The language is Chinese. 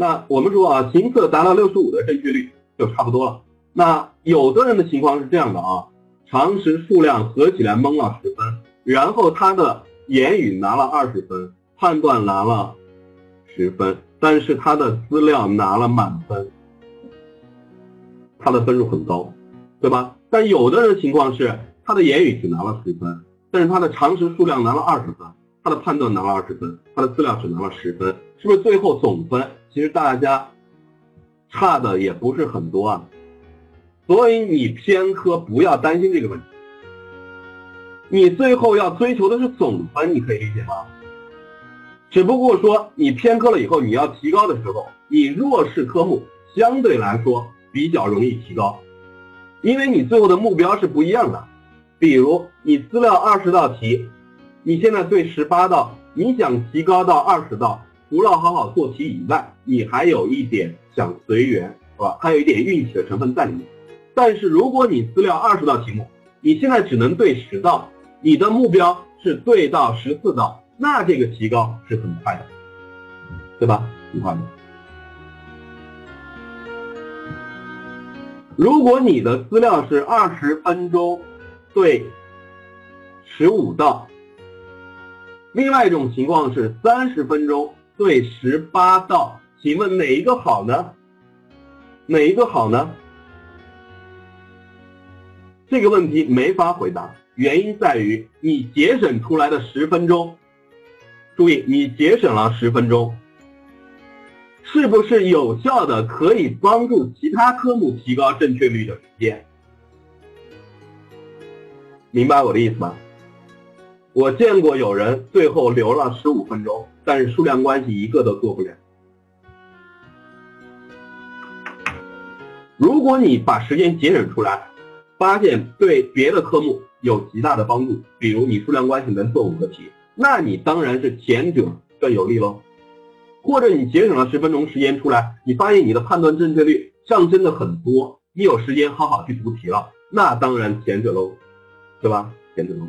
那我们说啊，行测达到六十五的正确率就差不多了。那有的人的情况是这样的啊，常识数量合起来蒙了十分，然后他的言语拿了二十分，判断拿了十分，但是他的资料拿了满分，他的分数很高，对吧？但有的人情况是，他的言语只拿了十分，但是他的常识数量拿了二十分，他的判断拿了二十分，他的资料只拿了十分，是不是最后总分其实大家差的也不是很多啊？所以你偏科不要担心这个问题，你最后要追求的是总分，你可以理解吗？只不过说你偏科了以后，你要提高的时候，你弱势科目相对来说比较容易提高。因为你最后的目标是不一样的，比如你资料二十道题，你现在对十八道，你想提高到二十道，除了好好做题以外，你还有一点想随缘，是吧？还有一点运气的成分在里面。但是如果你资料二十道题目，你现在只能对十道，你的目标是对到十四道，那这个提高是很快的，对吧？很快的。如果你的资料是二十分钟对十五道，另外一种情况是三十分钟对十八道，请问哪一个好呢？哪一个好呢？这个问题没法回答，原因在于你节省出来的十分钟，注意你节省了十分钟。是不是有效的可以帮助其他科目提高正确率的时间？明白我的意思吗？我见过有人最后留了十五分钟，但是数量关系一个都做不了。如果你把时间节省出来，发现对别的科目有极大的帮助，比如你数量关系能做五个题，那你当然是前者更有利喽。或者你节省了十分钟时间出来，你发现你的判断正确率上升的很多，你有时间好好去读题了，那当然前者喽，对吧？前者喽。